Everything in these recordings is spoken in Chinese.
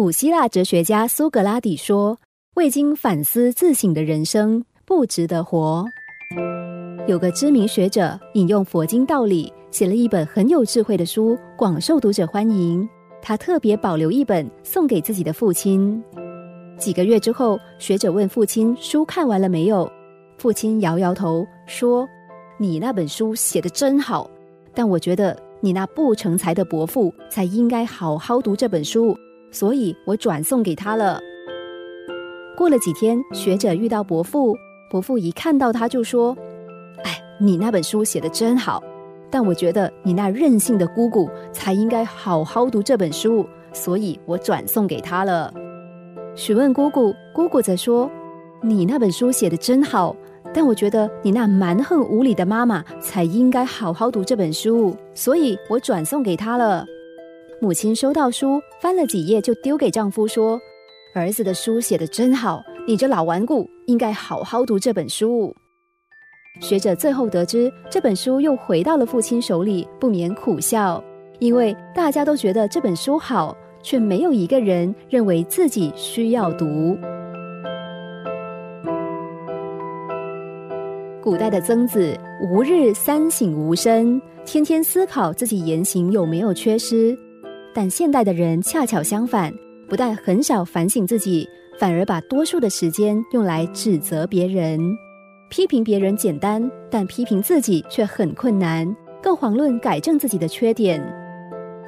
古希腊哲学家苏格拉底说：“未经反思自省的人生不值得活。”有个知名学者引用佛经道理，写了一本很有智慧的书，广受读者欢迎。他特别保留一本送给自己的父亲。几个月之后，学者问父亲：“书看完了没有？”父亲摇摇头说：“你那本书写的真好，但我觉得你那不成才的伯父才应该好好读这本书。”所以我转送给他了。过了几天，学者遇到伯父，伯父一看到他就说：“哎，你那本书写的真好，但我觉得你那任性的姑姑才应该好好读这本书，所以我转送给他了。”询问姑姑，姑姑则说：“你那本书写的真好，但我觉得你那蛮横无理的妈妈才应该好好读这本书，所以我转送给他了。”母亲收到书，翻了几页就丢给丈夫，说：“儿子的书写的真好，你这老顽固应该好好读这本书。”学者最后得知这本书又回到了父亲手里，不免苦笑，因为大家都觉得这本书好，却没有一个人认为自己需要读。古代的曾子无日三省吾身，天天思考自己言行有没有缺失。但现代的人恰巧相反，不但很少反省自己，反而把多数的时间用来指责别人。批评别人简单，但批评自己却很困难，更遑论改正自己的缺点。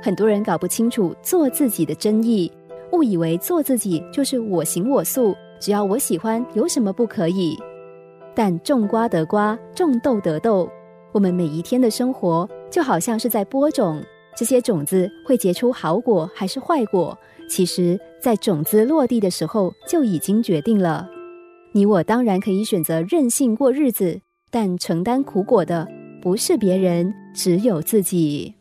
很多人搞不清楚做自己的真意，误以为做自己就是我行我素，只要我喜欢，有什么不可以？但种瓜得瓜，种豆得豆。我们每一天的生活，就好像是在播种。这些种子会结出好果还是坏果？其实，在种子落地的时候就已经决定了。你我当然可以选择任性过日子，但承担苦果的不是别人，只有自己。